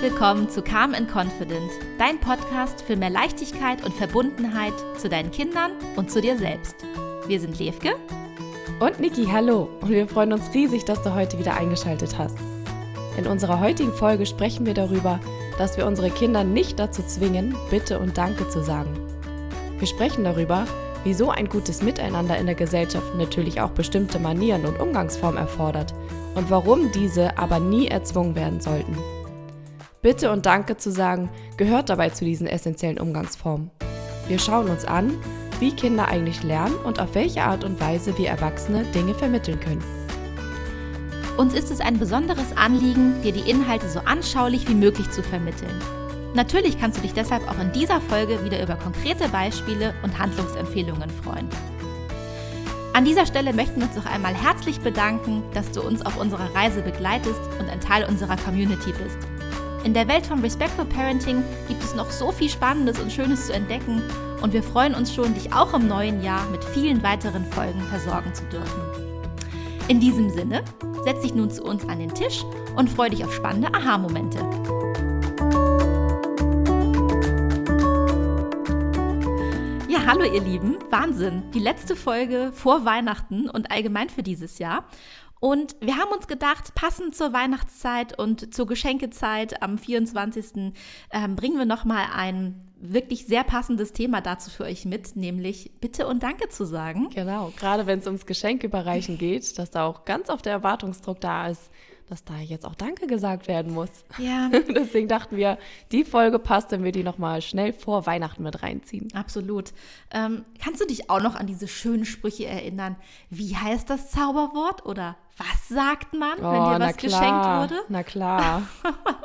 Willkommen zu Calm and Confident, dein Podcast für mehr Leichtigkeit und Verbundenheit zu deinen Kindern und zu dir selbst. Wir sind Levke und Niki, hallo und wir freuen uns riesig, dass du heute wieder eingeschaltet hast. In unserer heutigen Folge sprechen wir darüber, dass wir unsere Kinder nicht dazu zwingen, Bitte und Danke zu sagen. Wir sprechen darüber, wieso ein gutes Miteinander in der Gesellschaft natürlich auch bestimmte Manieren und Umgangsformen erfordert und warum diese aber nie erzwungen werden sollten. Bitte und Danke zu sagen gehört dabei zu diesen essentiellen Umgangsformen. Wir schauen uns an, wie Kinder eigentlich lernen und auf welche Art und Weise wir Erwachsene Dinge vermitteln können. Uns ist es ein besonderes Anliegen, dir die Inhalte so anschaulich wie möglich zu vermitteln. Natürlich kannst du dich deshalb auch in dieser Folge wieder über konkrete Beispiele und Handlungsempfehlungen freuen. An dieser Stelle möchten wir uns noch einmal herzlich bedanken, dass du uns auf unserer Reise begleitest und ein Teil unserer Community bist. In der Welt von Respectful Parenting gibt es noch so viel Spannendes und Schönes zu entdecken und wir freuen uns schon, dich auch im neuen Jahr mit vielen weiteren Folgen versorgen zu dürfen. In diesem Sinne, setz dich nun zu uns an den Tisch und freu dich auf spannende Aha-Momente. Ja, hallo ihr Lieben, Wahnsinn. Die letzte Folge vor Weihnachten und allgemein für dieses Jahr. Und wir haben uns gedacht, passend zur Weihnachtszeit und zur Geschenkezeit am 24. Ähm, bringen wir nochmal ein wirklich sehr passendes Thema dazu für euch mit, nämlich Bitte und Danke zu sagen. Genau, gerade wenn es ums Geschenk überreichen geht, dass da auch ganz oft der Erwartungsdruck da ist, dass da jetzt auch Danke gesagt werden muss. Ja. Deswegen dachten wir, die Folge passt, wenn wir die nochmal schnell vor Weihnachten mit reinziehen. Absolut. Ähm, kannst du dich auch noch an diese schönen Sprüche erinnern? Wie heißt das Zauberwort oder was sagt man, oh, wenn dir was geschenkt wurde? Na klar.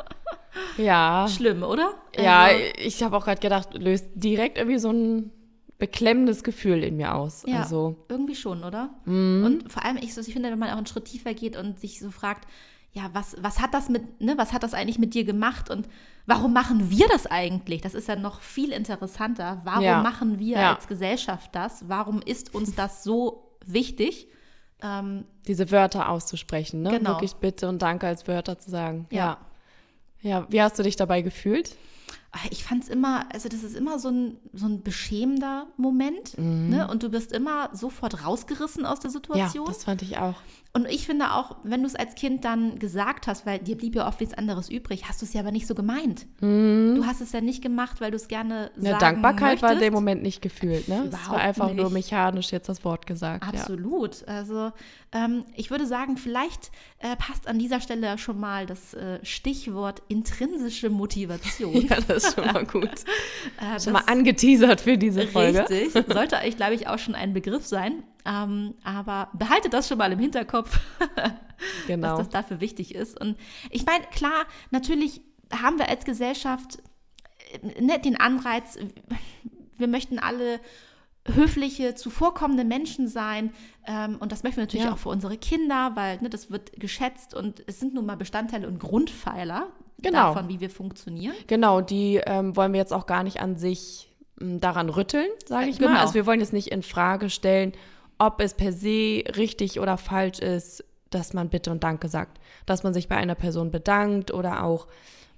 ja. Schlimm, oder? Ja, also, ich habe auch gerade gedacht, löst direkt irgendwie so ein beklemmendes Gefühl in mir aus. Ja, also. irgendwie schon, oder? Mhm. Und vor allem, ich, ich finde, wenn man auch einen Schritt tiefer geht und sich so fragt, ja, was, was hat das mit, ne, was hat das eigentlich mit dir gemacht und warum machen wir das eigentlich? Das ist ja noch viel interessanter. Warum ja. machen wir ja. als Gesellschaft das? Warum ist uns das so wichtig? Ähm, Diese Wörter auszusprechen, ne? Genau. Wirklich Bitte und Danke als Wörter zu sagen. Ja. ja. Ja, wie hast du dich dabei gefühlt? ich fand es immer, also das ist immer so ein, so ein beschämender Moment. Mhm. Ne? Und du bist immer sofort rausgerissen aus der Situation. Ja, das fand ich auch. Und ich finde auch, wenn du es als Kind dann gesagt hast, weil dir blieb ja oft nichts anderes übrig, hast du es ja aber nicht so gemeint. Mhm. Du hast es ja nicht gemacht, weil du es gerne sagen Eine Dankbarkeit möchtest. war in dem Moment nicht gefühlt. Ne? Überhaupt es war einfach nicht. nur mechanisch jetzt das Wort gesagt. Absolut. Ja. Also ähm, ich würde sagen, vielleicht äh, passt an dieser Stelle schon mal das äh, Stichwort intrinsische Motivation. ja, das ist schon mal gut. äh, schon mal angeteasert für diese Folge. Richtig. Sollte eigentlich, glaube ich, auch schon ein Begriff sein. Ähm, aber behaltet das schon mal im Hinterkopf, genau. dass das dafür wichtig ist. Und ich meine, klar, natürlich haben wir als Gesellschaft äh, ne, den Anreiz, wir möchten alle höfliche, zuvorkommende Menschen sein. Ähm, und das möchten wir natürlich ja. auch für unsere Kinder, weil ne, das wird geschätzt und es sind nun mal Bestandteile und Grundpfeiler genau. davon, wie wir funktionieren. Genau, die ähm, wollen wir jetzt auch gar nicht an sich m, daran rütteln, sage ich äh, genau. mal. Also wir wollen jetzt nicht in Frage stellen, ob es per se richtig oder falsch ist, dass man Bitte und Danke sagt. Dass man sich bei einer Person bedankt oder auch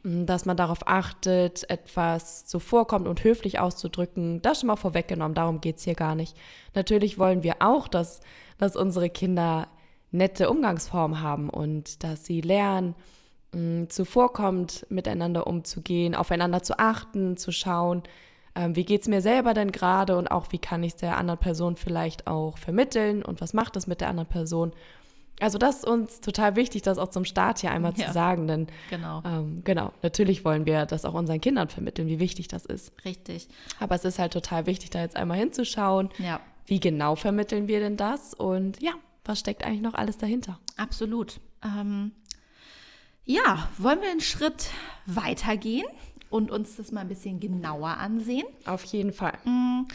dass man darauf achtet, etwas zuvorkommt und höflich auszudrücken. Das schon mal vorweggenommen, darum geht es hier gar nicht. Natürlich wollen wir auch, dass, dass unsere Kinder nette Umgangsformen haben und dass sie lernen, mh, zuvorkommt, miteinander umzugehen, aufeinander zu achten, zu schauen, ähm, wie geht es mir selber denn gerade und auch wie kann ich es der anderen Person vielleicht auch vermitteln und was macht es mit der anderen Person also das ist uns total wichtig, das auch zum Start hier einmal ja, zu sagen, denn genau. Ähm, genau, natürlich wollen wir das auch unseren Kindern vermitteln, wie wichtig das ist. Richtig. Aber es ist halt total wichtig, da jetzt einmal hinzuschauen, ja. wie genau vermitteln wir denn das und ja, was steckt eigentlich noch alles dahinter? Absolut. Ähm, ja, wollen wir einen Schritt weitergehen und uns das mal ein bisschen genauer ansehen? Auf jeden Fall. Mhm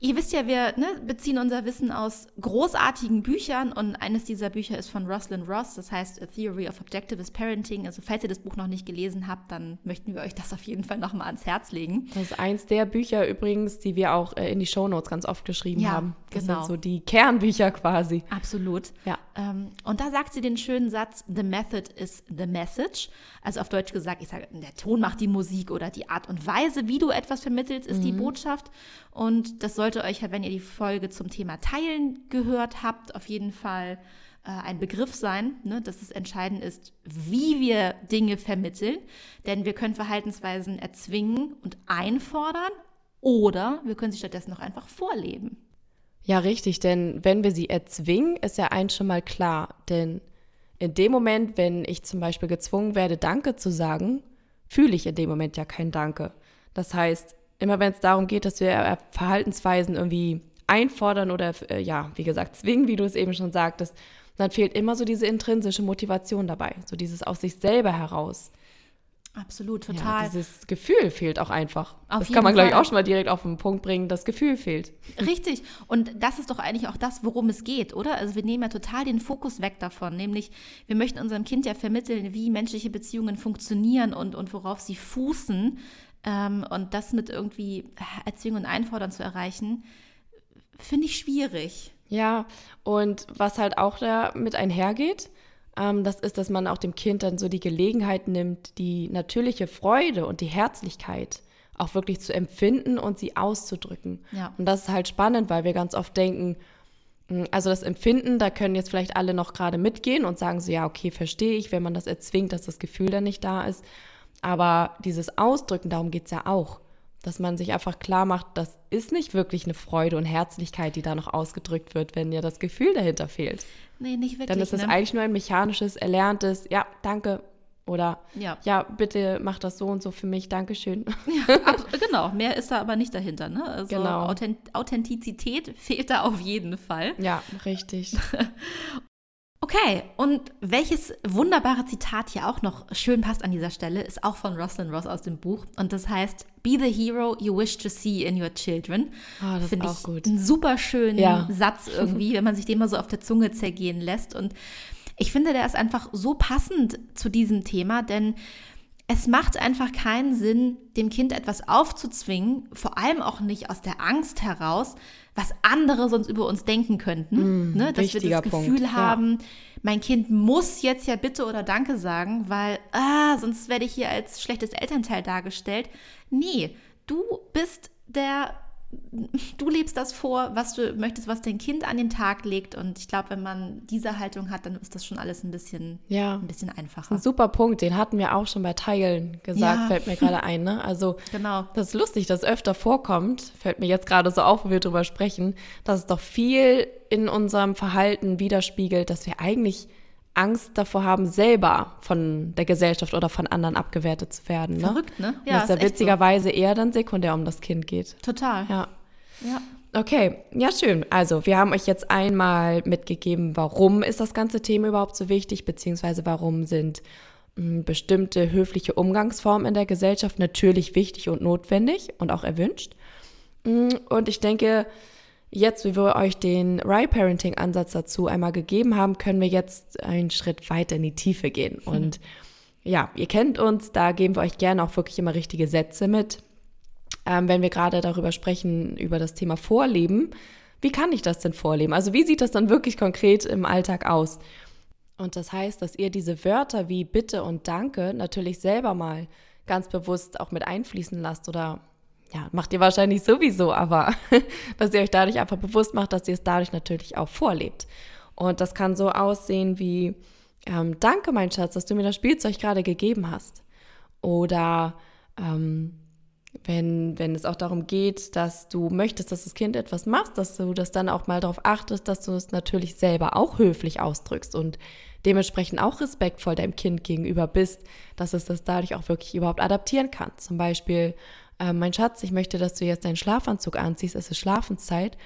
Ihr wisst ja, wir ne, beziehen unser Wissen aus großartigen Büchern und eines dieser Bücher ist von Rosalind Ross, das heißt A Theory of Objectivist Parenting. Also falls ihr das Buch noch nicht gelesen habt, dann möchten wir euch das auf jeden Fall nochmal ans Herz legen. Das ist eins der Bücher übrigens, die wir auch äh, in die Shownotes ganz oft geschrieben ja, haben. Das genau. sind so die Kernbücher quasi. Absolut. Ja. Ähm, und da sagt sie den schönen Satz, The method is the message. Also auf Deutsch gesagt, ich sage, der Ton macht die Musik oder die Art und Weise, wie du etwas vermittelst, ist mhm. die Botschaft. Und das sollte euch, wenn ihr die Folge zum Thema Teilen gehört habt, auf jeden Fall äh, ein Begriff sein, ne, dass es entscheidend ist, wie wir Dinge vermitteln. Denn wir können Verhaltensweisen erzwingen und einfordern oder wir können sie stattdessen noch einfach vorleben. Ja, richtig, denn wenn wir sie erzwingen, ist ja eins schon mal klar. Denn in dem Moment, wenn ich zum Beispiel gezwungen werde, Danke zu sagen, fühle ich in dem Moment ja kein Danke. Das heißt, immer wenn es darum geht, dass wir äh, Verhaltensweisen irgendwie einfordern oder äh, ja, wie gesagt, zwingen, wie du es eben schon sagtest, dann fehlt immer so diese intrinsische Motivation dabei, so dieses aus sich selber heraus. Absolut, total. Ja, dieses Gefühl fehlt auch einfach. Auf das kann man, glaube ich, auch schon mal direkt auf den Punkt bringen. Das Gefühl fehlt. Richtig. Und das ist doch eigentlich auch das, worum es geht, oder? Also wir nehmen ja total den Fokus weg davon. Nämlich, wir möchten unserem Kind ja vermitteln, wie menschliche Beziehungen funktionieren und, und worauf sie fußen. Ähm, und das mit irgendwie Erziehung und Einfordern zu erreichen, finde ich schwierig. Ja, und was halt auch da mit einhergeht, ähm, das ist, dass man auch dem Kind dann so die Gelegenheit nimmt, die natürliche Freude und die Herzlichkeit auch wirklich zu empfinden und sie auszudrücken. Ja. Und das ist halt spannend, weil wir ganz oft denken, hm, also das Empfinden, da können jetzt vielleicht alle noch gerade mitgehen und sagen so, ja, okay, verstehe ich, wenn man das erzwingt, dass das Gefühl dann nicht da ist. Aber dieses Ausdrücken, darum geht es ja auch. Dass man sich einfach klar macht, das ist nicht wirklich eine Freude und Herzlichkeit, die da noch ausgedrückt wird, wenn ja das Gefühl dahinter fehlt. Nee, nicht wirklich. Dann ist es ne? eigentlich nur ein mechanisches, erlerntes, ja, danke. Oder ja. ja, bitte mach das so und so für mich, Dankeschön. Ja, genau, mehr ist da aber nicht dahinter. Ne? Also genau. Authentizität fehlt da auf jeden Fall. Ja, richtig. Okay, und welches wunderbare Zitat hier auch noch schön passt an dieser Stelle, ist auch von Rosalind Ross aus dem Buch. Und das heißt, Be the hero you wish to see in your children. Oh, das Finde auch gut. Einen super schönen ja. Satz irgendwie, wenn man sich den mal so auf der Zunge zergehen lässt. Und ich finde, der ist einfach so passend zu diesem Thema, denn es macht einfach keinen Sinn, dem Kind etwas aufzuzwingen, vor allem auch nicht aus der Angst heraus, was andere sonst über uns denken könnten. Mm, ne? Dass wir das Gefühl Punkt. haben, ja. mein Kind muss jetzt ja bitte oder Danke sagen, weil ah, sonst werde ich hier als schlechtes Elternteil dargestellt. Nee, du bist der du lebst das vor, was du möchtest, was dein Kind an den Tag legt. Und ich glaube, wenn man diese Haltung hat, dann ist das schon alles ein bisschen, ja. ein bisschen einfacher. Ein super Punkt, den hatten wir auch schon bei Teilen gesagt, ja. fällt mir gerade ein. Ne? Also genau. das ist lustig, dass öfter vorkommt, fällt mir jetzt gerade so auf, wo wir drüber sprechen, dass es doch viel in unserem Verhalten widerspiegelt, dass wir eigentlich Angst davor haben, selber von der Gesellschaft oder von anderen abgewertet zu werden. Ne? Verrückt, ne? Ja, dass ja witzigerweise so. eher dann sekundär um das Kind geht. Total. Ja. Ja. Okay, ja schön. Also wir haben euch jetzt einmal mitgegeben, warum ist das ganze Thema überhaupt so wichtig, beziehungsweise warum sind mh, hm, bestimmte höfliche Umgangsformen in der Gesellschaft natürlich wichtig und notwendig und auch erwünscht. Hm, und ich denke, Jetzt, wie wir euch den Right-Parenting-Ansatz dazu einmal gegeben haben, können wir jetzt einen Schritt weiter in die Tiefe gehen. Mhm. Und ja, ihr kennt uns, da geben wir euch gerne auch wirklich immer richtige Sätze mit. Ähm, wenn wir gerade darüber sprechen, über das Thema Vorleben, wie kann ich das denn vorleben? Also wie sieht das dann wirklich konkret im Alltag aus? Und das heißt, dass ihr diese Wörter wie Bitte und Danke natürlich selber mal ganz bewusst auch mit einfließen lasst oder ja, macht ihr wahrscheinlich sowieso, aber dass ihr euch dadurch einfach bewusst macht, dass ihr es dadurch natürlich auch vorlebt. Und das kann so aussehen wie, ähm, danke mein Schatz, dass du mir das Spielzeug gerade gegeben hast. Oder ähm, wenn, wenn es auch darum geht, dass du möchtest, dass das Kind etwas macht, dass du das dann auch mal darauf achtest, dass du es natürlich selber auch höflich ausdrückst und dementsprechend auch respektvoll deinem Kind gegenüber bist, dass es das dadurch auch wirklich überhaupt adaptieren kann. Zum Beispiel äh, mein Schatz, ich möchte, dass du jetzt deinen Schlafanzug anziehst, es ist Schlafenszeit.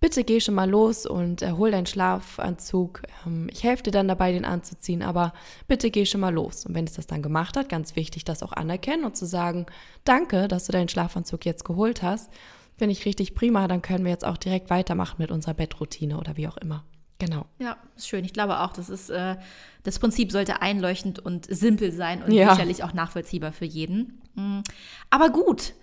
Bitte geh schon mal los und äh, hol deinen Schlafanzug. Ähm, ich helfe dir dann dabei, den anzuziehen, aber bitte geh schon mal los. Und wenn es das dann gemacht hat, ganz wichtig, das auch anerkennen und zu sagen, danke, dass du deinen Schlafanzug jetzt geholt hast. Finde ich richtig prima. Dann können wir jetzt auch direkt weitermachen mit unserer Bettroutine oder wie auch immer. Genau. Ja, ist schön. Ich glaube auch, das ist äh, das Prinzip sollte einleuchtend und simpel sein und ja. sicherlich auch nachvollziehbar für jeden. Mm. Aber gut,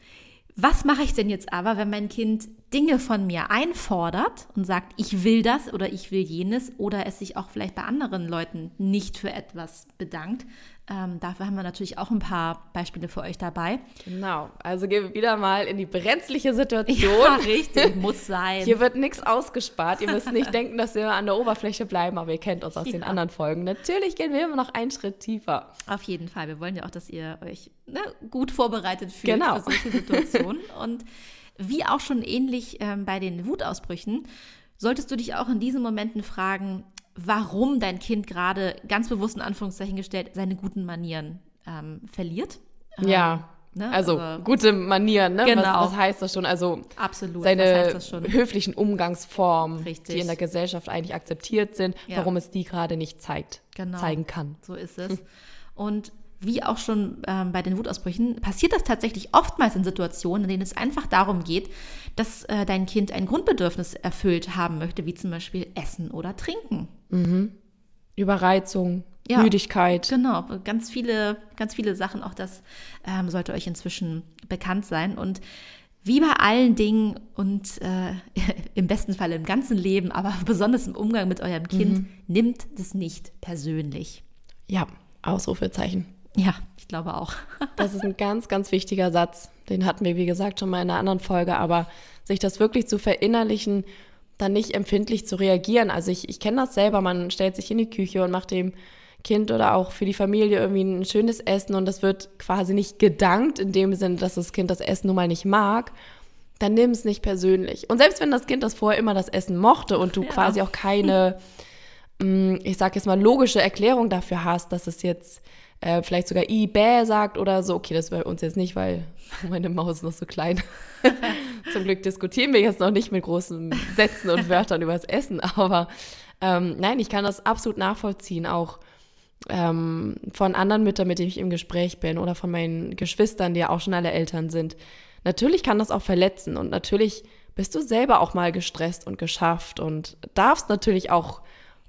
was mache ich denn jetzt aber, wenn mein Kind Dinge von mir einfordert und sagt, ich will das oder ich will jenes oder es sich auch vielleicht bei anderen Leuten nicht für etwas bedankt? Ähm, dafür haben wir natürlich auch ein paar Beispiele für euch dabei. Genau, also gehen wir wieder mal in die brenzliche Situation. Ja, richtig, muss sein. Hier wird nichts ausgespart. Ihr müsst nicht denken, dass wir an der Oberfläche bleiben, aber ihr kennt uns aus ja. den anderen Folgen. Natürlich gehen wir immer noch einen Schritt tiefer. Auf jeden Fall. Wir wollen ja auch, dass ihr euch ne, gut vorbereitet fühlt genau. für solche Situationen. Und wie auch schon ähnlich ähm, bei den Wutausbrüchen, solltest du dich auch in diesen Momenten fragen, warum dein Kind gerade ganz bewusst in Anführungszeichen gestellt seine guten Manieren ähm, verliert. Ähm, ja. Ne? Also, also, gute Manieren, ne? Genau. Was, was, heißt das schon? Also Absolut. seine höflichen Umgangsformen, Richtig. die in der Gesellschaft eigentlich akzeptiert sind, ja. warum es die gerade nicht zeigt, genau. zeigen kann. So ist es. Und wie auch schon ähm, bei den Wutausbrüchen, passiert das tatsächlich oftmals in Situationen, in denen es einfach darum geht, dass äh, dein Kind ein Grundbedürfnis erfüllt haben möchte, wie zum Beispiel Essen oder Trinken. Mhm. Überreizung, ja, Müdigkeit. Genau, ganz viele, ganz viele Sachen. Auch das ähm, sollte euch inzwischen bekannt sein. Und wie bei allen Dingen und äh, im besten Fall im ganzen Leben, aber besonders im Umgang mit eurem Kind, mhm. nimmt es nicht persönlich. Ja, Ausrufezeichen. Ja, ich glaube auch. das ist ein ganz, ganz wichtiger Satz. Den hatten wir, wie gesagt, schon mal in einer anderen Folge. Aber sich das wirklich zu verinnerlichen, dann nicht empfindlich zu reagieren. Also ich, ich kenne das selber. Man stellt sich in die Küche und macht dem Kind oder auch für die Familie irgendwie ein schönes Essen und das wird quasi nicht gedankt in dem Sinne, dass das Kind das Essen nun mal nicht mag, dann nimm es nicht persönlich. Und selbst wenn das Kind das vorher immer das Essen mochte und du ja. quasi auch keine, mm, ich sag jetzt mal, logische Erklärung dafür hast, dass es jetzt äh, vielleicht sogar i, bäh sagt oder so. Okay, das bei uns jetzt nicht, weil meine Maus ist noch so klein. Zum Glück diskutieren wir jetzt noch nicht mit großen Sätzen und Wörtern über das Essen, aber ähm, nein, ich kann das absolut nachvollziehen, auch ähm, von anderen Müttern, mit denen ich im Gespräch bin oder von meinen Geschwistern, die ja auch schon alle Eltern sind. Natürlich kann das auch verletzen und natürlich bist du selber auch mal gestresst und geschafft und darfst natürlich auch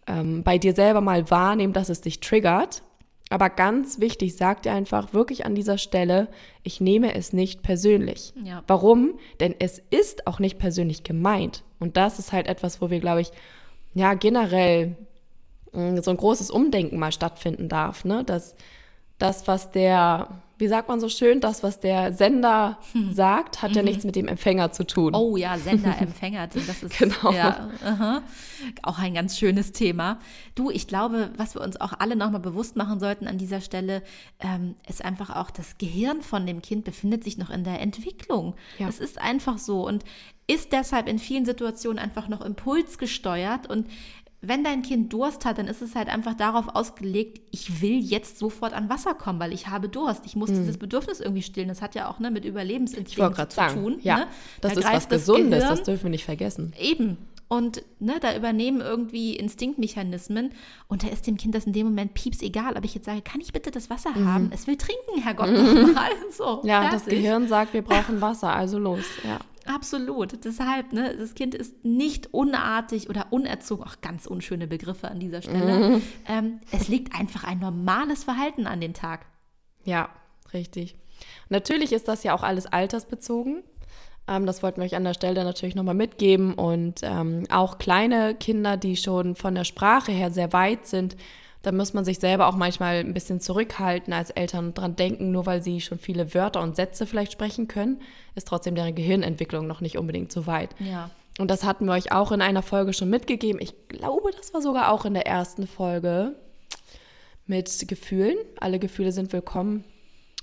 ähm, bei dir selber mal wahrnehmen, dass es dich triggert aber ganz wichtig, sag dir einfach wirklich an dieser Stelle, ich nehme es nicht persönlich. Ja. Warum? Denn es ist auch nicht persönlich gemeint. Und das ist halt etwas, wo wir, glaube ich, ja, generell mm, so ein großes Umdenken mal stattfinden darf, ne? Dass das, was der wie sagt man so schön, das, was der Sender hm. sagt, hat mhm. ja nichts mit dem Empfänger zu tun. Oh ja, Sender-Empfänger, das ist genau. ja, uh -huh. auch ein ganz schönes Thema. Du, ich glaube, was wir uns auch alle nochmal bewusst machen sollten an dieser Stelle, ähm, ist einfach auch, das Gehirn von dem Kind befindet sich noch in der Entwicklung. Ja. Es ist einfach so und ist deshalb in vielen Situationen einfach noch impulsgesteuert und wenn dein Kind Durst hat, dann ist es halt einfach darauf ausgelegt, ich will jetzt sofort an Wasser kommen, weil ich habe Durst. Ich muss mhm. dieses Bedürfnis irgendwie stillen. Das hat ja auch ne, mit Überlebensinstinkt zu sagen, tun. Ja, ne? das da ist was Gesundes, Gehirn. das dürfen wir nicht vergessen. Eben. Und ne, da übernehmen irgendwie Instinktmechanismen und da ist dem Kind das in dem Moment pieps egal, ob ich jetzt sage, kann ich bitte das Wasser mhm. haben? Es will trinken, Herr Gott, mhm. mal. So, ja, fertig. das Gehirn sagt, wir brauchen Wasser, also los. Ja. Absolut. Deshalb, ne, das Kind ist nicht unartig oder unerzogen, auch ganz unschöne Begriffe an dieser Stelle. Mhm. Ähm, es liegt einfach ein normales Verhalten an den Tag. Ja, richtig. Natürlich ist das ja auch alles altersbezogen. Ähm, das wollten wir euch an der Stelle natürlich nochmal mitgeben. Und ähm, auch kleine Kinder, die schon von der Sprache her sehr weit sind, da muss man sich selber auch manchmal ein bisschen zurückhalten als Eltern und dran denken, nur weil sie schon viele Wörter und Sätze vielleicht sprechen können, ist trotzdem deren Gehirnentwicklung noch nicht unbedingt so weit. Ja. Und das hatten wir euch auch in einer Folge schon mitgegeben. Ich glaube, das war sogar auch in der ersten Folge mit Gefühlen. Alle Gefühle sind willkommen,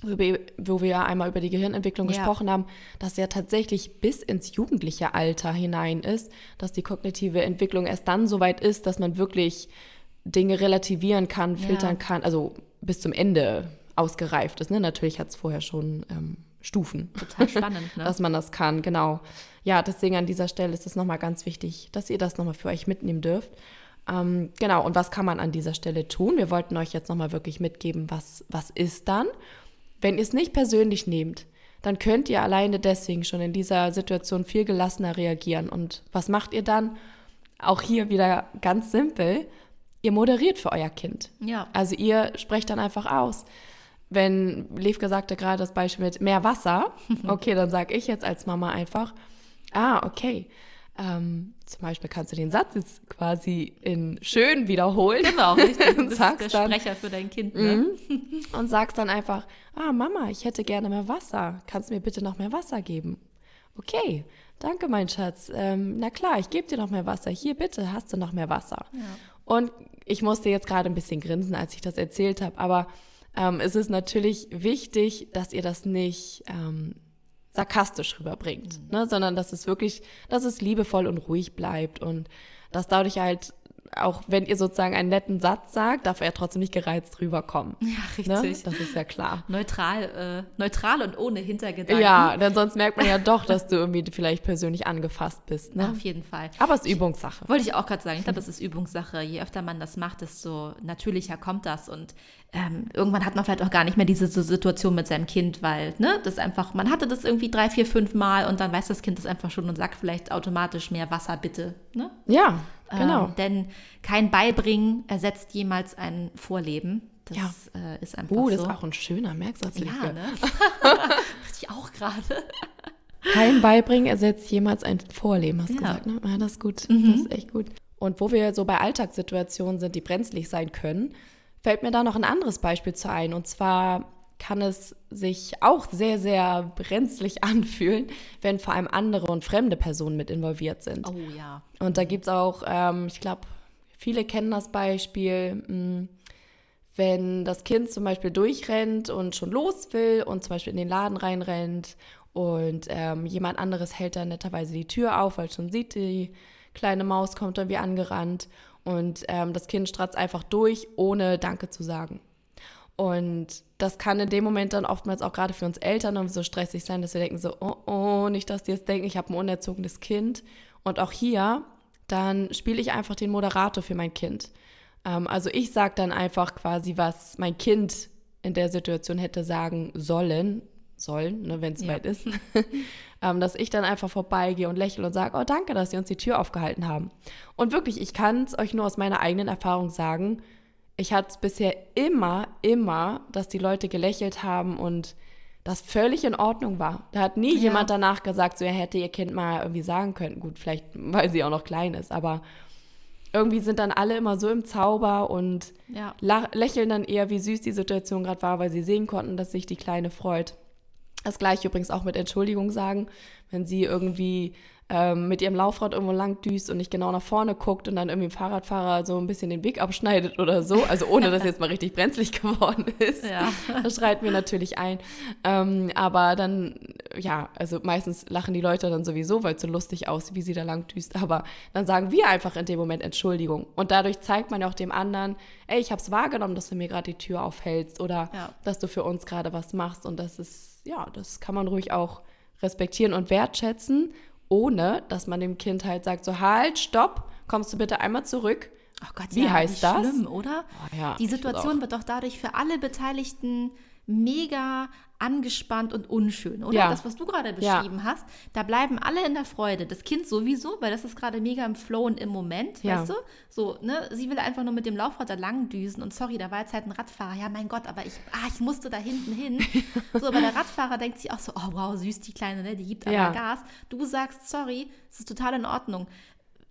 wo wir ja einmal über die Gehirnentwicklung ja. gesprochen haben, dass ja tatsächlich bis ins jugendliche Alter hinein ist, dass die kognitive Entwicklung erst dann so weit ist, dass man wirklich Dinge relativieren kann, filtern ja. kann, also bis zum Ende ausgereift ist. Ne? Natürlich hat es vorher schon ähm, Stufen. Total spannend, ne? dass man das kann, genau. Ja, deswegen an dieser Stelle ist es nochmal ganz wichtig, dass ihr das nochmal für euch mitnehmen dürft. Ähm, genau, und was kann man an dieser Stelle tun? Wir wollten euch jetzt nochmal wirklich mitgeben, was, was ist dann. Wenn ihr es nicht persönlich nehmt, dann könnt ihr alleine deswegen schon in dieser Situation viel gelassener reagieren. Und was macht ihr dann? Auch hier wieder ganz simpel. Ihr moderiert für euer Kind. Ja. Also ihr sprecht dann einfach aus. Wenn Levke sagte gerade das Beispiel mit mehr Wasser, okay, dann sage ich jetzt als Mama einfach, ah, okay, ähm, zum Beispiel kannst du den Satz jetzt quasi in schön wiederholen. Genau, richtig. und sagst der Sprecher dann, für dein Kind. Ne? Mhm. und sagst dann einfach, ah Mama, ich hätte gerne mehr Wasser. Kannst du mir bitte noch mehr Wasser geben? Okay, danke mein Schatz. Ähm, na klar, ich gebe dir noch mehr Wasser. Hier bitte, hast du noch mehr Wasser. Ja. Und ich musste jetzt gerade ein bisschen grinsen, als ich das erzählt habe, aber ähm, es ist natürlich wichtig, dass ihr das nicht ähm, sarkastisch rüberbringt, mhm. ne? sondern dass es wirklich, dass es liebevoll und ruhig bleibt und dass dadurch halt auch wenn ihr sozusagen einen netten Satz sagt, darf er trotzdem nicht gereizt rüberkommen. Ja, ne? richtig. Ne? Das ist ja klar. Neutral, äh, neutral und ohne Hintergedanken. Ja, denn sonst merkt man ja doch, dass du irgendwie vielleicht persönlich angefasst bist. Ne? Auf jeden Fall. Aber es ist Übungssache. Wollte ich auch gerade sagen. Ich glaube, es ist Übungssache. Je öfter man das macht, desto natürlicher kommt das. Und ähm, irgendwann hat man vielleicht auch gar nicht mehr diese Situation mit seinem Kind, weil ne, das einfach, man hatte das irgendwie drei, vier, fünf Mal und dann weiß das Kind das einfach schon und sagt vielleicht automatisch mehr Wasser bitte. Ne? Ja, Genau. Ähm, denn kein Beibringen ersetzt jemals ein Vorleben. Das ja. äh, ist einfach so. das ist auch ein schöner Merksatz. Ja, ne? ich auch gerade. Kein Beibringen ersetzt jemals ein Vorleben, hast du ja. gesagt, ne? Ja, das ist gut. Mhm. Das ist echt gut. Und wo wir so bei Alltagssituationen sind, die brenzlig sein können, fällt mir da noch ein anderes Beispiel zu ein. Und zwar kann es sich auch sehr, sehr brenzlig anfühlen, wenn vor allem andere und fremde Personen mit involviert sind. Oh ja. Und da gibt es auch, ähm, ich glaube, viele kennen das Beispiel, mh, hm, wenn das Kind zum Beispiel durchrennt und schon los will und zum Beispiel in den Laden reinrennt und ähm, jemand anderes hält dann netterweise die Tür auf, weil schon sieht, die kleine Maus kommt dann wie angerannt und ähm, das Kind stratzt einfach durch, ohne Danke zu sagen. Und das kann in dem Moment dann oftmals auch gerade für uns Eltern so stressig sein, dass wir denken so, oh, oh, nicht, dass die jetzt denken, ich habe ein unerzogenes Kind. Und auch hier, dann spiele ich einfach den Moderator für mein Kind. Ähm, also ich sage dann einfach quasi, was mein Kind in der Situation hätte sagen sollen, sollen, ne, wenn es ja. weit ist, ähm, dass ich dann einfach vorbeigehe und lächle und sage, oh danke, dass Sie uns die Tür aufgehalten haben. Und wirklich, ich kann es euch nur aus meiner eigenen Erfahrung sagen, ich hatte es bisher immer, immer, dass die Leute gelächelt haben und das völlig in Ordnung war. Da hat nie ja. jemand danach gesagt, so er hätte ihr Kind mal irgendwie sagen können. Gut, vielleicht, weil sie auch noch klein ist, aber irgendwie sind dann alle immer so im Zauber und ja. lächeln dann eher, wie süß die Situation gerade war, weil sie sehen konnten, dass sich die Kleine freut. Das gleiche übrigens auch mit Entschuldigung sagen, wenn sie irgendwie ähm, mit ihrem Laufrad irgendwo lang düst und nicht genau nach vorne guckt und dann irgendwie ein Fahrradfahrer so ein bisschen den Weg abschneidet oder so, also ohne dass jetzt mal richtig brenzlig geworden ist. Ja. Das schreit mir natürlich ein. Ähm, aber dann, ja, also meistens lachen die Leute dann sowieso, weil es so lustig aussieht, wie sie da lang düst. Aber dann sagen wir einfach in dem Moment Entschuldigung. Und dadurch zeigt man ja auch dem anderen, ey, ich habe es wahrgenommen, dass du mir gerade die Tür aufhältst oder ja. dass du für uns gerade was machst. Und das ist, ja, das kann man ruhig auch respektieren und wertschätzen ohne dass man dem Kind halt sagt, so halt, stopp, kommst du bitte einmal zurück. Oh Gott, wie ja, heißt das? Schlimm, oder? Oh, ja, Die Situation wird doch dadurch für alle Beteiligten mega angespannt und unschön, oder? Ja. Das, was du gerade beschrieben ja. hast, da bleiben alle in der Freude. Das Kind sowieso, weil das ist gerade mega im Flow und im Moment, ja. weißt du? So, ne? Sie will einfach nur mit dem Laufrad da lang düsen und sorry, da war jetzt halt ein Radfahrer. Ja, mein Gott, aber ich, ah, ich musste da hinten hin. so, aber der Radfahrer denkt sich auch so, oh wow, süß, die Kleine, ne? Die gibt aber Gas. Du sagst, sorry, es ist total in Ordnung.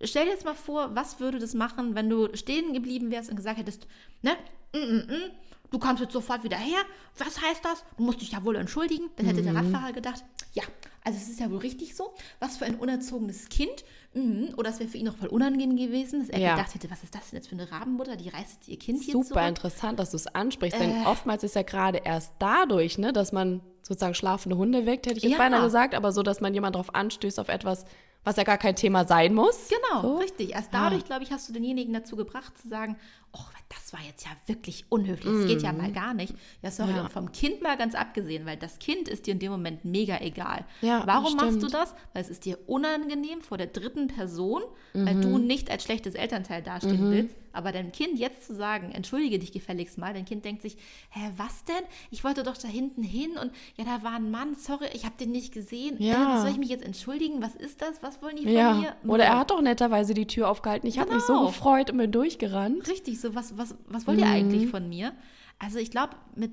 Stell dir jetzt mal vor, was würde das machen, wenn du stehen geblieben wärst und gesagt hättest, ne? Mm, mm, mm du kommst jetzt sofort wieder her. Was heißt das? Du musst dich ja wohl entschuldigen. Dann hätte mhm. der Radfahrer gedacht, ja, also es ist ja wohl richtig so. Was für ein unerzogenes Kind. Mhm. Oder es wäre für ihn noch voll unangenehm gewesen, dass er ja. gedacht hätte, was ist das denn jetzt für eine Rabenmutter? Die reißt jetzt ihr Kind Super hier Super interessant, dass du es ansprichst. Äh. Denn oftmals ist ja gerade erst dadurch, ne, dass man sozusagen schlafende Hunde weckt, hätte ich jetzt ja. beinahe gesagt, aber so, dass man jemand darauf anstößt, auf etwas, was ja gar kein Thema sein muss. Genau, so. richtig. Erst dadurch, ja. glaube ich, hast du denjenigen dazu gebracht, zu sagen, oh, das war jetzt ja wirklich unhöflich, das geht ja mal gar nicht. Ja, sorry, Ja. und vom Kind mal ganz abgesehen, weil das Kind ist dir in dem Moment mega egal. Ja, Warum machst du das? Weil es ist dir unangenehm vor der dritten Person, weil du nicht als schlechtes Elternteil dastehen willst. Aber deinem Kind jetzt zu sagen, entschuldige dich gefälligst mal, dein Kind denkt sich, hä, was denn? Ich wollte doch da hinten hin und ja, da war ein Mann, sorry, ich habe den nicht gesehen. Ja. Äh, soll ich mich jetzt entschuldigen? Was ist das? Was wollen die von Ja. mir? Oder er hat doch netterweise die Tür aufgehalten. Ich habe mich so Genau. gefreut und bin durchgerannt. Richtig, so was, was, was wollt ihr eigentlich von mir? Also ich glaube, mit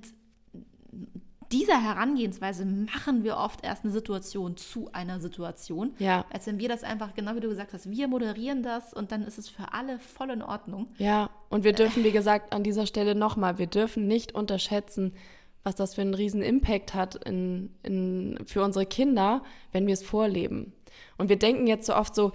dieser Herangehensweise machen wir oft erst eine Situation zu einer Situation. Ja. Als wenn wir das einfach, genau wie du gesagt hast, wir moderieren das und dann ist es für alle voll in Ordnung. Ja, und wir dürfen, wie gesagt, an dieser Stelle nochmal, wir dürfen nicht unterschätzen, was das für einen riesen Impact hat in, in, für unsere Kinder, wenn wir es vorleben. Und wir denken jetzt so oft so,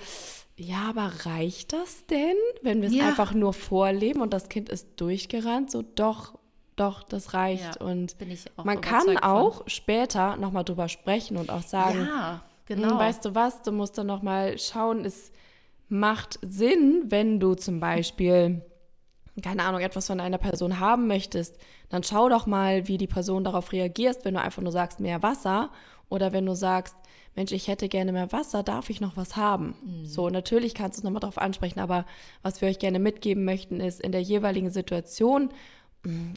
ja, aber reicht das denn, wenn wir es Ja. einfach nur vorleben und das Kind ist durchgerannt? So, doch, doch, das reicht. Ja, und auch man kann überzeugt von. auch später nochmal drüber sprechen und auch sagen, Ja, Hm, genau. Weißt du was, du musst dann noch mal schauen, es macht Sinn, wenn du zum Beispiel, keine Ahnung, etwas von einer Person haben möchtest, dann schau doch mal, wie die Person darauf reagiert, wenn du einfach nur sagst, mehr Wasser oder wenn du sagst, Mensch, ich hätte gerne mehr Wasser, darf ich noch was haben? So, natürlich kannst du es nochmal darauf ansprechen, aber was wir euch gerne mitgeben möchten, ist, in der jeweiligen Situation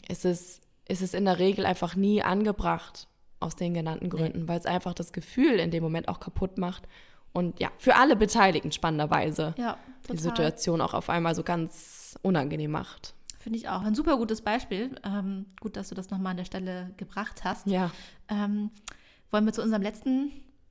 ist es, ist es in der Regel einfach nie angebracht, aus den genannten Gründen, weil es einfach das Gefühl in dem Moment auch kaputt macht und ja, für alle Beteiligten spannenderweise ja, die. Situation auch auf einmal so ganz unangenehm macht. Finde ich auch. Ein super gutes Beispiel. Ähm, gut, dass du das nochmal an der Stelle gebracht hast. Ja. Ähm, wollen wir zu unserem letzten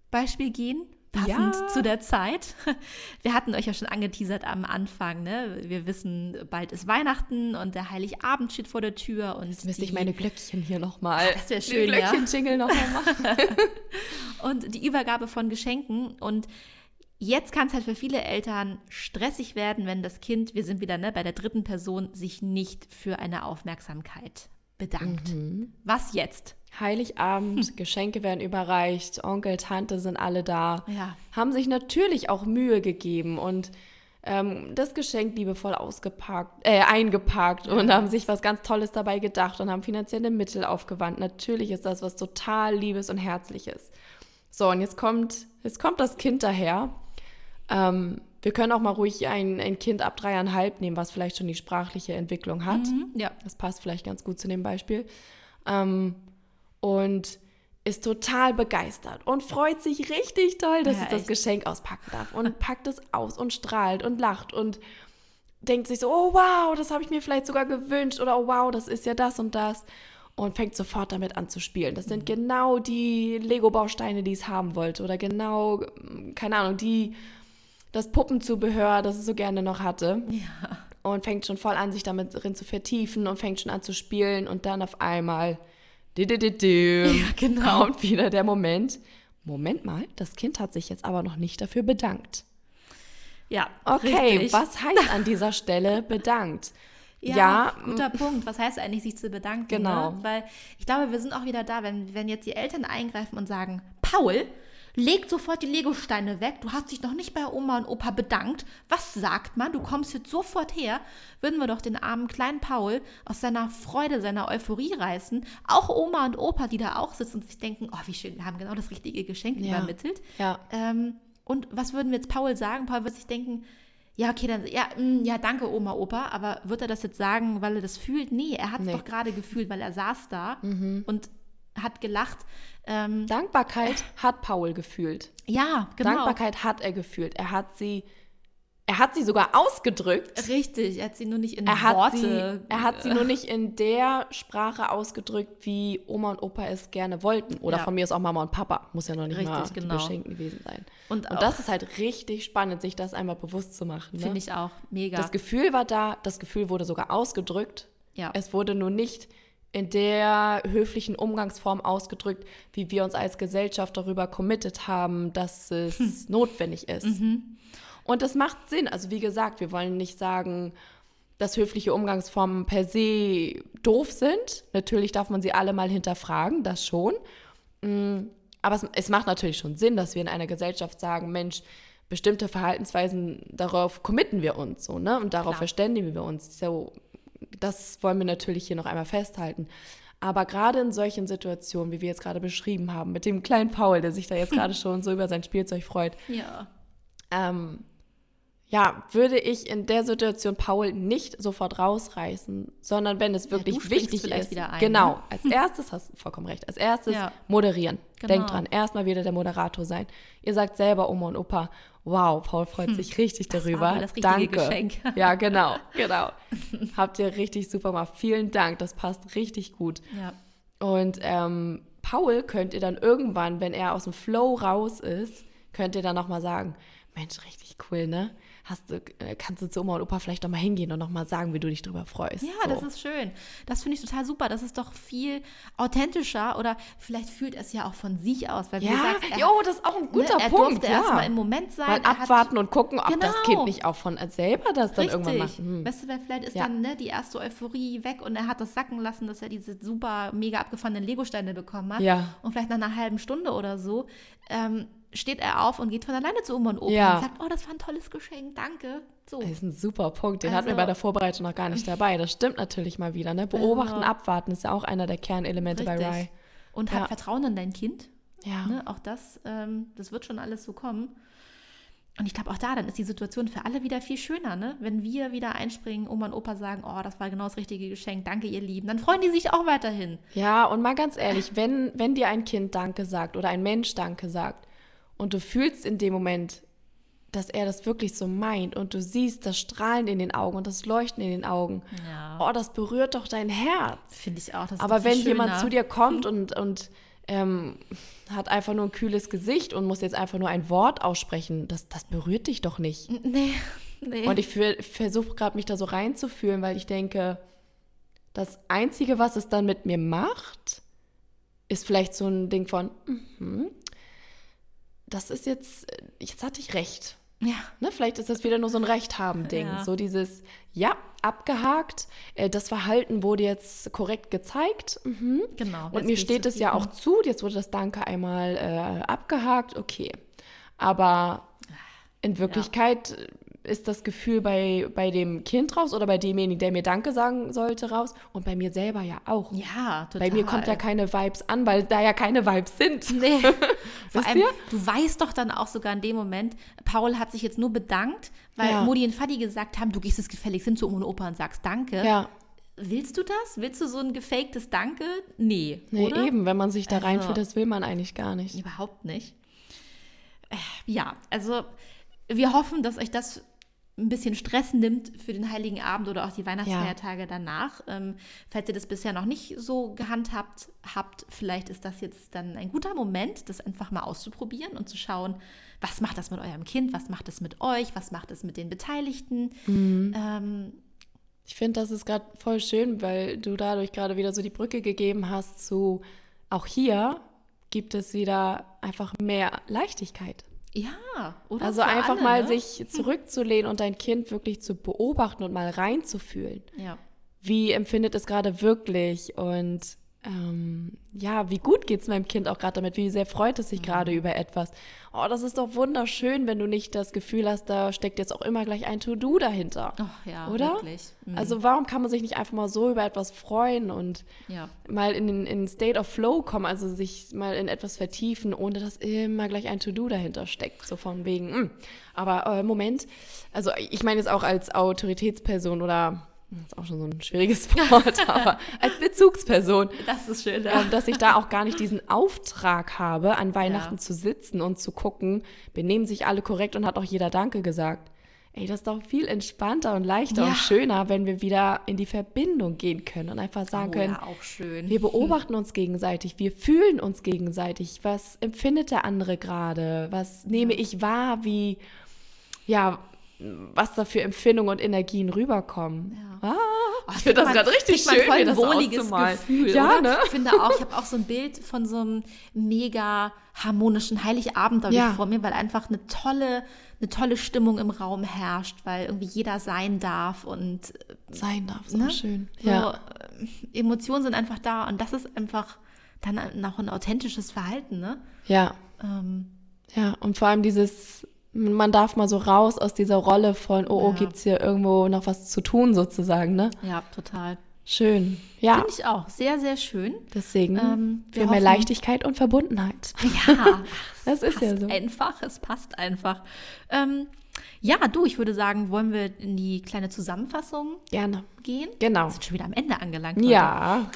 Beispiel gehen? Passend Ja. zu der Zeit. Wir hatten euch ja schon angeteasert am Anfang. Ne? Wir wissen, bald ist Weihnachten und der Heiligabend steht vor der Tür. Und Jetzt müsste ich die- meine Glöckchen hier nochmal. Das wär schön, ja. Glöckchen-Jingle nochmal machen. und die Übergabe von Geschenken. Und jetzt kann es halt für viele Eltern stressig werden, wenn das Kind, wir sind wieder ne, bei der dritten Person, sich nicht für eine Aufmerksamkeit bedankt. Mhm. Was jetzt? Heiligabend, Geschenke werden überreicht, Onkel, Tante sind alle da. Ja. Haben sich natürlich auch Mühe gegeben und ähm, das Geschenk liebevoll ausgepackt, äh, eingepackt und haben sich was ganz Tolles dabei gedacht und haben finanzielle Mittel aufgewandt. Natürlich ist das was total Liebes und Herzliches. So, und jetzt kommt, jetzt kommt das Kind daher. Ähm, wir können auch mal ruhig ein, ein Kind ab dreieinhalb nehmen, was vielleicht schon die sprachliche Entwicklung hat. Mhm. Ja. Das passt vielleicht ganz gut zu dem Beispiel. Ähm, und ist total begeistert und freut sich richtig toll, dass Ja, es das echt. Geschenk auspacken darf und packt es aus und strahlt und lacht und denkt sich so, oh wow, das habe ich mir vielleicht sogar gewünscht oder oh wow, das ist ja das und das und fängt sofort damit an zu spielen. Das sind genau die Lego-Bausteine, die es haben wollte oder genau, mm, keine Ahnung, die das Puppenzubehör, das es so gerne noch hatte Ja. und fängt schon voll an, sich damit drin zu vertiefen und fängt schon an zu spielen und dann auf einmal di -di -di -di, Ja, genau. kommt wieder der Moment. Moment mal, das Kind hat sich jetzt aber noch nicht dafür bedankt. Ja, Okay, richtig. was heißt an dieser Stelle bedankt? Ja, Ja, guter Punkt. Was heißt eigentlich, sich zu bedanken? Genau. Ne? Weil ich glaube, wir sind auch wieder da, wenn, wenn jetzt die Eltern eingreifen und sagen, Paul, leg sofort die Legosteine weg, du hast dich noch nicht bei Oma und Opa bedankt. Was sagt man? Du kommst jetzt sofort her. Würden wir doch den armen kleinen Paul aus seiner Freude, seiner Euphorie reißen. Auch Oma und Opa, die da auch sitzen und sich denken, oh, wie schön, wir haben genau das richtige Geschenk Ja. übermittelt. Ja. Ähm, und was würden wir jetzt Paul sagen? Paul wird sich denken, ja, okay, dann, ja, mm, ja, danke, Oma, Opa, aber wird er das jetzt sagen, weil er das fühlt? Nee, er hat es Nee. Mhm. doch gerade gefühlt, weil er saß da und hat gelacht. Ähm, Dankbarkeit hat Paul gefühlt. ja, genau. Dankbarkeit hat er gefühlt. Er hat sie, er hat sie sogar ausgedrückt. Richtig, er hat sie nur nicht in Er Worte. sie, er hat sie nur nicht in der Sprache ausgedrückt, wie Oma und Opa es gerne wollten. Oder Ja. von mir ist auch Mama und Papa. Muss ja noch nicht Richtig, mal genau. Beschenkten gewesen sein. Und Und, das ist halt richtig spannend, sich das einmal bewusst zu machen. Ne? Finde ich auch mega. Das Gefühl war da, das Gefühl wurde sogar ausgedrückt. Ja. Es wurde nur nicht in der höflichen Umgangsform ausgedrückt, wie wir uns als Gesellschaft darüber committed haben, dass es Hm. notwendig ist. Mhm. Und das macht Sinn. Also wie gesagt, wir wollen nicht sagen, dass höfliche Umgangsformen per se doof sind. Natürlich darf man sie alle mal hinterfragen, das schon. Mm, Aber es, es macht natürlich schon Sinn, dass wir in einer Gesellschaft sagen, Mensch, bestimmte Verhaltensweisen, darauf committen wir uns so, ne? Und darauf Klar. verständigen wir uns. So, das wollen wir natürlich hier noch einmal festhalten. Aber gerade in solchen Situationen, wie wir jetzt gerade beschrieben haben, mit dem kleinen Paul, der sich da jetzt gerade schon so über sein Spielzeug freut, ja. ähm, ja, würde ich in der Situation Paul nicht sofort rausreißen, sondern wenn es wirklich ja, wichtig ist. Ein, genau, ne? als erstes hast du vollkommen recht. Als erstes ja. moderieren. Genau. Denk dran, erstmal wieder der Moderator sein. Ihr sagt selber Oma und Opa, wow, Paul freut hm, sich richtig das darüber. War das Danke. Geschenk. Ja, genau, genau. Habt ihr richtig super gemacht. Vielen Dank, das passt richtig gut. Ja. Und ähm, Paul könnt ihr dann irgendwann, wenn er aus dem Flow raus ist, könnt ihr dann nochmal sagen, Mensch, richtig cool, ne? Hast du, äh, kannst du zu Oma und Opa vielleicht nochmal hingehen und nochmal sagen, wie du dich drüber freust. Ja, so. das ist schön. Das finde ich total super. Das ist doch viel authentischer oder vielleicht fühlt es ja auch von sich aus. Weil, ja, er, jo, das ist auch ein guter ne, er Punkt. durfte ja. erstmal im Moment sein. Mal abwarten und gucken, ob genau. das Kind nicht auch von selber das dann Richtig. irgendwann macht. Hm. Weißt du, weil vielleicht ist ja. dann ne, die erste Euphorie weg und er hat das sacken lassen, dass er diese super mega abgefahrenen Legosteine bekommen hat. Ja. Und vielleicht nach einer halben Stunde oder so ähm, steht er auf und geht von alleine zu Oma und Opa ja. und sagt, oh, das war ein tolles Geschenk, danke. So. Das ist ein super Punkt, den Also- hatten wir bei der Vorbereitung noch gar nicht dabei. Das stimmt natürlich mal wieder. Ne? Beobachten, Also- abwarten ist ja auch einer der Kernelemente bei Richtig. Rai. Und Ja. hab Vertrauen in dein Kind. Ja. Ne? Auch das, ähm, das wird schon alles so kommen. Und ich glaube auch da, dann ist die Situation für alle wieder viel schöner, ne? Wenn wir wieder einspringen, Oma und Opa sagen, oh, das war genau das richtige Geschenk, danke ihr Lieben, dann freuen die sich auch weiterhin. Ja, und mal ganz ehrlich, wenn, wenn dir ein Kind Danke sagt oder ein Mensch Danke sagt und du fühlst in dem Moment, dass er das wirklich so meint und du siehst das Strahlen in den Augen und das Leuchten in den Augen, Ja. oh, das berührt doch dein Herz. Finde ich auch. Aber wenn jemand schöner. zu dir kommt und, und ähm, hat einfach nur ein kühles Gesicht und muss jetzt einfach nur ein Wort aussprechen, das, das berührt dich doch nicht. Nee, nee. Und ich versuche gerade, mich da so reinzufühlen, weil ich denke, das Einzige, was es dann mit mir macht, ist vielleicht so ein Ding von, mhm, das ist jetzt, jetzt hatte ich recht. ja. Ne, vielleicht ist das wieder nur so ein Recht haben Ding. Ja. So dieses, ja, abgehakt, äh, das Verhalten wurde jetzt korrekt gezeigt. Mhm. Genau. Und mir steht es ja auch zu, jetzt wurde das Danke einmal äh, abgehakt, okay. Aber in Wirklichkeit ist das Gefühl bei, bei dem Kind raus oder bei demjenigen, der mir Danke sagen sollte, raus und bei mir selber ja auch. Ja, total. Bei mir kommt ja keine Vibes an, weil da ja keine Vibes sind. Nee. Vor allem, ihr? du weißt doch dann auch sogar in dem Moment, Paul hat sich jetzt nur bedankt, weil Ja. Modi und Fadi gesagt haben, du gehst es gefälligst hin zu Oma und Opa und sagst Danke. Ja, Willst du das? Willst du so ein gefaktes Danke? Nee, nee, oder? eben, wenn man sich da Also- reinfühlt, das will man eigentlich gar nicht. Überhaupt nicht. Äh, Ja, also wir hoffen, dass euch das ein bisschen Stress nimmt für den Heiligen Abend oder auch die Weihnachtsfeiertage danach. Ähm, falls ihr das bisher noch nicht so gehandhabt habt, vielleicht ist das jetzt dann ein guter Moment, das einfach mal auszuprobieren und zu schauen, was macht das mit eurem Kind, was macht es mit euch, was macht es mit den Beteiligten. Ähm, Ich finde, das ist gerade voll schön, weil du dadurch gerade wieder so die Brücke gegeben hast zu, auch hier gibt es wieder einfach mehr Leichtigkeit. Ja, oder? Also einfach alle, mal ne? sich zurückzulehnen und dein Kind wirklich zu beobachten und mal reinzufühlen. Ja. Wie empfindet es gerade wirklich und ähm, ja, wie gut geht es meinem Kind auch gerade damit? Wie sehr freut es Mhm. sich gerade über etwas? Oh, das ist doch wunderschön, wenn du nicht das Gefühl hast, da steckt jetzt auch immer gleich ein To-Do dahinter. Ach ja, Oder? wirklich. Mhm. Also warum kann man sich nicht einfach mal so über etwas freuen und ja. mal in den in State of Flow kommen, also sich mal in etwas vertiefen, ohne dass immer gleich ein To-Do dahinter steckt. So von wegen, mh. aber äh, Moment, also ich meine jetzt auch als Autoritätsperson oder das ist auch schon so ein schwieriges Wort, aber als Bezugsperson, Das ist schön. ähm, dass ich da auch gar nicht diesen Auftrag habe, an Weihnachten Ja. zu sitzen und zu gucken, benehmen sich alle korrekt und hat auch jeder Danke gesagt. Ey, das ist doch viel entspannter und leichter Ja. und schöner, wenn wir wieder in die Verbindung gehen können und einfach sagen oh, können, ja, auch schön. wir beobachten uns gegenseitig, wir fühlen uns gegenseitig. Was empfindet der andere gerade? Was nehme ich wahr? Wie, ja, was da für Empfindungen und Energien rüberkommen? Ja. Ah, Oh, ich finde das gerade richtig schön, voll ein wohliges. Gefühl, Ja, oder? ne? Ich finde auch, ich habe auch so ein Bild von so einem mega harmonischen Heiligabend Ja. vor mir, weil einfach eine tolle, eine tolle Stimmung im Raum herrscht, weil irgendwie jeder sein darf und Sein darf, so Ne? schön. so, Ja. äh, Emotionen sind einfach da und das ist einfach dann noch ein authentisches Verhalten, ne? ja, Ähm, ja. Und vor allem dieses man darf mal so raus aus dieser Rolle von, oh, oh, ja. gibt es hier irgendwo noch was zu tun sozusagen, ne? Ja, total. Schön. Ja. Finde ich auch. Sehr, sehr schön. Deswegen ähm, für mehr Leichtigkeit und Verbundenheit. Ja, das ist ja so. Einfach, es passt einfach. Ähm, ja, du, ich würde sagen, wollen wir in die kleine Zusammenfassung Gerne. gehen? Genau. Wir sind schon wieder am Ende angelangt. Heute. Ja.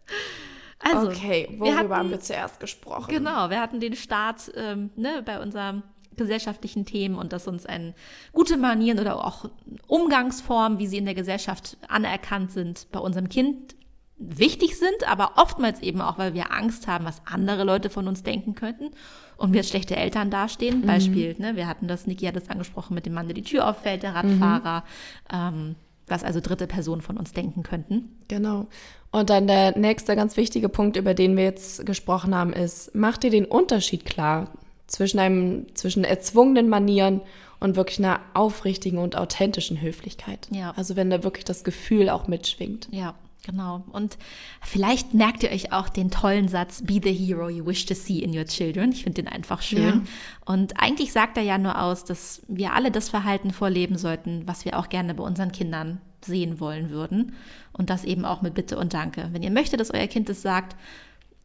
also, okay, worüber wir hatten, haben wir zuerst gesprochen? Genau, wir hatten den Start ähm, ne, bei unserem gesellschaftlichen Themen und dass uns ein gute Manieren oder auch Umgangsformen, wie sie in der Gesellschaft anerkannt sind, bei unserem Kind wichtig sind, aber oftmals eben auch, weil wir Angst haben, was andere Leute von uns denken könnten und wir als schlechte Eltern dastehen. Mhm. Beispiel, ne, wir hatten das, Niki hat das angesprochen mit dem Mann, der die Tür auffällt, der Radfahrer, mhm. ähm, was also dritte Personen von uns denken könnten. Genau. Und dann der nächste ganz wichtige Punkt, über den wir jetzt gesprochen haben, ist, mach dir den Unterschied klar zwischen einem, zwischen erzwungenen Manieren und wirklich einer aufrichtigen und authentischen Höflichkeit. Ja. Also wenn da wirklich das Gefühl auch mitschwingt. Ja. Genau. Und vielleicht merkt ihr euch auch den tollen Satz, Be the hero you wish to see in your children. Ich finde den einfach schön. Ja. Und eigentlich sagt er ja nur aus, dass wir alle das Verhalten vorleben sollten, was wir auch gerne bei unseren Kindern sehen wollen würden. Und das eben auch mit Bitte und Danke. Wenn ihr möchtet, dass euer Kind es sagt,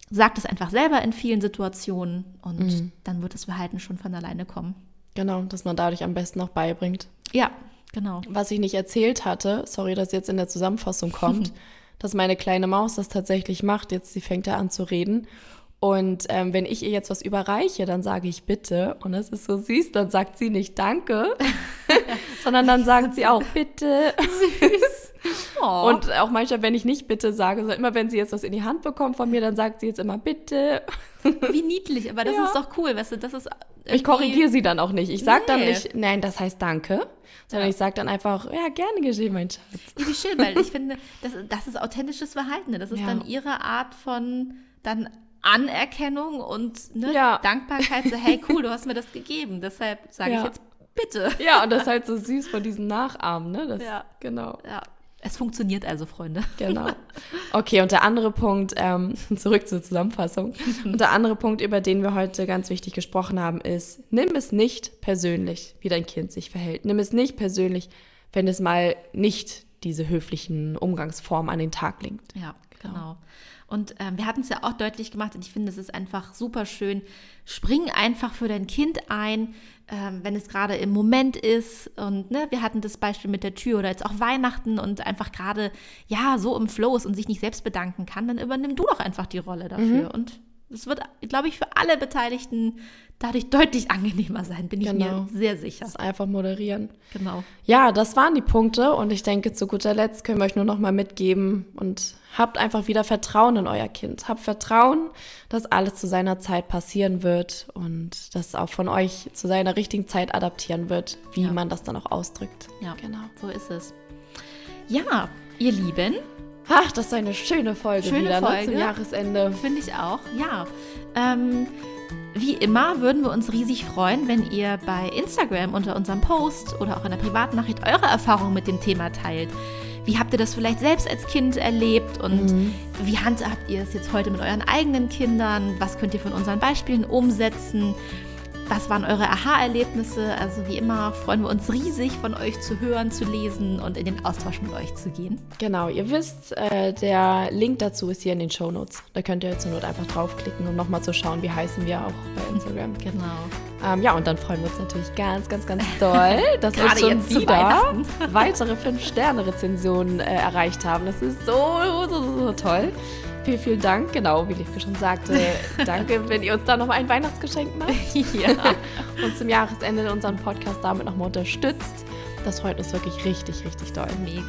sagt es einfach selber in vielen Situationen und mhm. dann wird das Verhalten schon von alleine kommen. Genau, dass man dadurch am besten auch beibringt. Ja, genau. Was ich nicht erzählt hatte, sorry, dass jetzt in der Zusammenfassung kommt, dass meine kleine Maus das tatsächlich macht. Jetzt, sie fängt ja an zu reden. Und ähm, wenn ich ihr jetzt was überreiche, dann sage ich bitte. Und das ist so süß, dann sagt sie nicht Danke, sondern dann sagt sie auch bitte. Süß. Oh. Und auch manchmal, wenn ich nicht bitte sage, so immer wenn sie jetzt was in die Hand bekommt von mir, dann sagt sie jetzt immer bitte. Wie niedlich, aber das ja. ist doch cool, weißt du, das ist. Ich korrigiere sie dann auch nicht. Ich sage nee. dann nicht, nein, das heißt danke, sondern ja. ich sage dann einfach, ja, gerne geschehen, mein Schatz. Ja, wie schön, weil ich finde, das, das ist authentisches Verhalten. Ne? Das ist dann ihre Art von dann Anerkennung und ne. Dankbarkeit. So, hey, cool, du hast mir das gegeben. Deshalb sage ich jetzt bitte. Ja, und das ist halt so süß von diesen Nachahmen, ne? Das, ja. Genau. Ja. Es funktioniert also, Freunde. Genau. Okay, und der andere Punkt, ähm, zurück zur Zusammenfassung. Und der andere Punkt, über den wir heute ganz wichtig gesprochen haben, ist, nimm es nicht persönlich, wie dein Kind sich verhält. Nimm es nicht persönlich, wenn es mal nicht diese höflichen Umgangsformen an den Tag legt. Ja, genau. genau. Und ähm, wir hatten es ja auch deutlich gemacht und ich finde, es ist einfach super schön. Spring einfach für dein Kind ein ähm, wenn es gerade im Moment ist. Und ne, wir hatten das Beispiel mit der Tür oder jetzt auch Weihnachten und einfach gerade ja so im Flow ist und sich nicht selbst bedanken kann, dann übernimm du doch einfach die Rolle dafür. Mhm. Und es wird, glaube ich, für alle Beteiligten dadurch deutlich angenehmer sein, bin ich genau. mir sehr sicher. Das einfach moderieren. Genau. Ja, das waren die Punkte und ich denke, zu guter Letzt können wir euch nur noch mal mitgeben und habt einfach wieder Vertrauen in euer Kind. Habt Vertrauen, dass alles zu seiner Zeit passieren wird und dass auch von euch zu seiner richtigen Zeit adaptieren wird, wie ja. man das dann auch ausdrückt. Ja, genau. So ist es. Ja, ihr Lieben, Ach, das ist eine schöne Folge schöne wieder, Folge. Ne, zum Jahresende. Finde ich auch, ja. Ähm, wie immer würden wir uns riesig freuen, wenn ihr bei Instagram unter unserem Post oder auch in der Privatnachricht eure Erfahrungen mit dem Thema teilt. Wie habt ihr das vielleicht selbst als Kind erlebt und mhm. wie handhabt ihr es jetzt heute mit euren eigenen Kindern? Was könnt ihr von unseren Beispielen umsetzen? Was waren eure Aha-Erlebnisse? Also wie immer freuen wir uns riesig, von euch zu hören, zu lesen und in den Austausch mit euch zu gehen. Genau, ihr wisst, äh, der Link dazu ist hier in den Show Notes. Da könnt ihr zur Not einfach draufklicken, um nochmal zu schauen, wie heißen wir auch bei Instagram. Genau. Ähm, ja, und dann freuen wir uns natürlich ganz, ganz, ganz doll, dass wir schon wieder weitere 5-Sterne-Rezensionen äh, erreicht haben. Das ist so, so, so, so toll. Vielen, vielen Dank. Genau, wie Liefke schon sagte, danke, wenn ihr uns da nochmal ein Weihnachtsgeschenk macht. ja. Und zum Jahresende unseren Podcast damit nochmal unterstützt. Das freut uns wirklich richtig, richtig doll. Mega.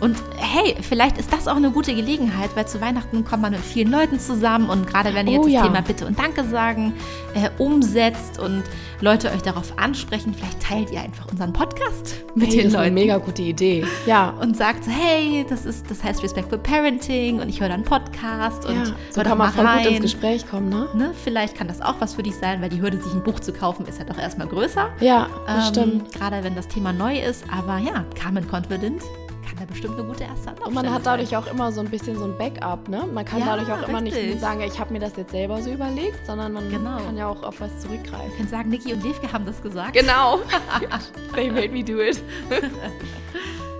Und hey, vielleicht ist das auch eine gute Gelegenheit, weil zu Weihnachten kommt man mit vielen Leuten zusammen und gerade wenn ihr oh, jetzt das ja. Thema Bitte und Danke sagen äh, umsetzt und Leute euch darauf ansprechen, vielleicht teilt ihr einfach unseren Podcast mit hey, den das Leuten. Ist eine mega gute Idee. Ja. Und sagt so, hey, das ist, das heißt Respectful Parenting und ich höre dann Podcast und ja, so kann man voll rein. gut ins Gespräch kommen, ne? ne? Vielleicht kann das auch was für dich sein, weil die Hürde, sich ein Buch zu kaufen, ist ja doch erstmal größer. Ja, das ähm, stimmt. Gerade wenn das Thema neu ist ist. Aber ja, Calm and Confident kann ja bestimmt eine gute erste Anlaufstelle Und man hat dadurch sein. auch immer so ein bisschen so ein Backup, ne? Man kann ja, dadurch auch richtig. immer nicht sagen, ich habe mir das jetzt selber so überlegt, sondern man genau. kann ja auch auf was zurückgreifen. Ich kann sagen, Niki und Levke haben das gesagt. Genau. They made me do it.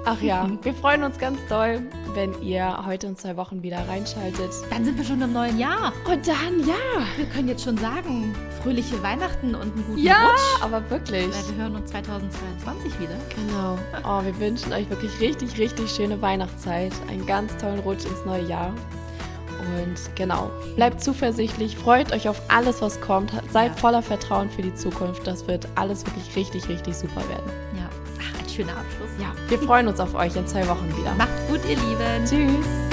Ach ja, wir freuen uns ganz doll, wenn ihr heute in zwei Wochen wieder reinschaltet. Dann sind wir schon im neuen Jahr. Und dann, ja. Wir können jetzt schon sagen, fröhliche Weihnachten und einen guten ja, Rutsch. aber wirklich. Wir hören uns 2022 wieder. Genau. Oh, wir wünschen euch wirklich richtig, richtig schöne Weihnachtszeit. Einen ganz tollen Rutsch ins neue Jahr. Und genau, bleibt zuversichtlich, freut euch auf alles, was kommt. Seid ja. voller Vertrauen für die Zukunft. Das wird alles wirklich richtig, richtig super werden. Schöner Abschluss. Ja, wir freuen uns auf euch in zwei Wochen wieder. Macht's gut, ihr Lieben. Tschüss.